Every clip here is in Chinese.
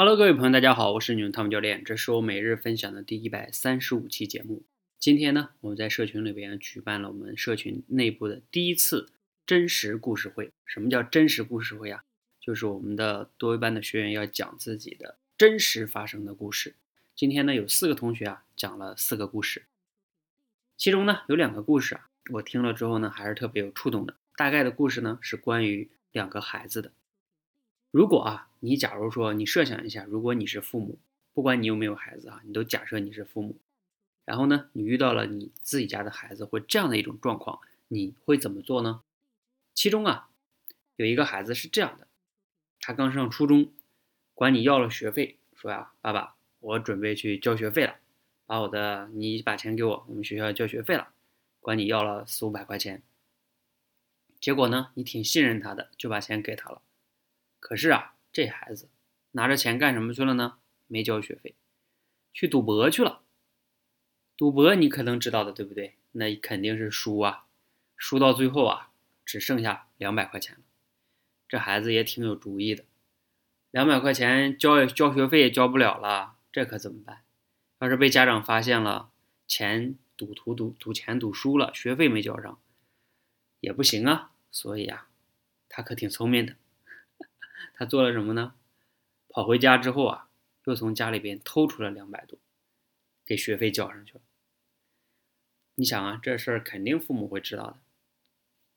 Hello，各位朋友，大家好，我是你们汤姆教练，这是我每日分享的第一百三十五期节目。今天呢，我们在社群里边举办了我们社群内部的第一次真实故事会。什么叫真实故事会啊？就是我们的多维班的学员要讲自己的真实发生的故事。今天呢，有四个同学啊讲了四个故事，其中呢有两个故事啊，我听了之后呢还是特别有触动的。大概的故事呢是关于两个孩子的。如果啊，你假如说你设想一下，如果你是父母，不管你有没有孩子啊，你都假设你是父母，然后呢，你遇到了你自己家的孩子会这样的一种状况，你会怎么做呢？其中啊，有一个孩子是这样的，他刚上初中，管你要了学费，说呀，爸爸，我准备去交学费了，把我的你把钱给我，我们学校交学费了，管你要了四五百块钱。结果呢，你挺信任他的，就把钱给他了。可是啊，这孩子拿着钱干什么去了呢？没交学费，去赌博去了。赌博你可能知道的，对不对？那肯定是输啊，输到最后啊，只剩下两百块钱了。这孩子也挺有主意的，两百块钱交交学费也交不了了，这可怎么办？要是被家长发现了，钱赌徒赌赌钱赌输了，学费没交上，也不行啊。所以啊，他可挺聪明的。他做了什么呢？跑回家之后啊，又从家里边偷出了两百多，给学费交上去了。你想啊，这事儿肯定父母会知道的。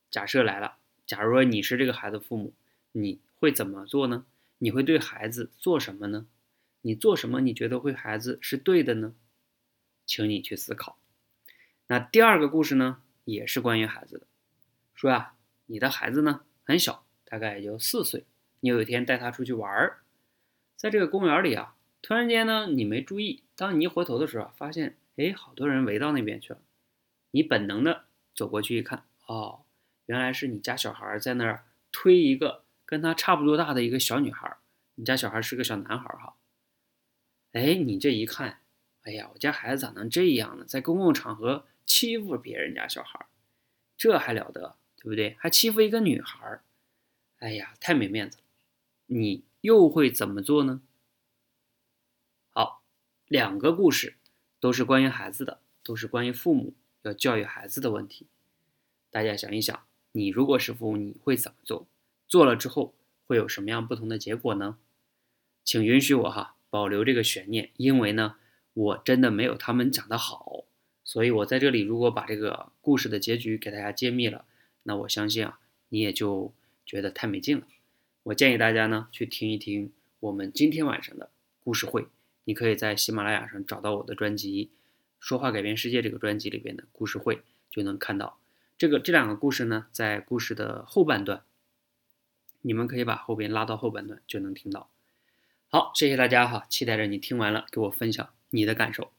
假设来了，假如说你是这个孩子父母，你会怎么做呢？你会对孩子做什么呢？你做什么你觉得会孩子是对的呢？请你去思考。那第二个故事呢，也是关于孩子的，说呀，你的孩子呢很小，大概也就四岁。你有一天带他出去玩儿，在这个公园里啊，突然间呢，你没注意，当你一回头的时候，发现哎，好多人围到那边去了。你本能的走过去一看，哦，原来是你家小孩在那儿推一个跟他差不多大的一个小女孩。你家小孩是个小男孩哈。哎，你这一看，哎呀，我家孩子咋能这样呢？在公共场合欺负别人家小孩，这还了得，对不对？还欺负一个女孩，哎呀，太没面子了。你又会怎么做呢？好，两个故事都是关于孩子的，都是关于父母要教育孩子的问题。大家想一想，你如果是父母，你会怎么做？做了之后会有什么样不同的结果呢？请允许我哈保留这个悬念，因为呢，我真的没有他们讲的好，所以我在这里如果把这个故事的结局给大家揭秘了，那我相信啊，你也就觉得太没劲了。我建议大家呢去听一听我们今天晚上的故事会，你可以在喜马拉雅上找到我的专辑《说话改变世界》这个专辑里边的故事会，就能看到这个这两个故事呢，在故事的后半段，你们可以把后边拉到后半段就能听到。好，谢谢大家哈，期待着你听完了给我分享你的感受。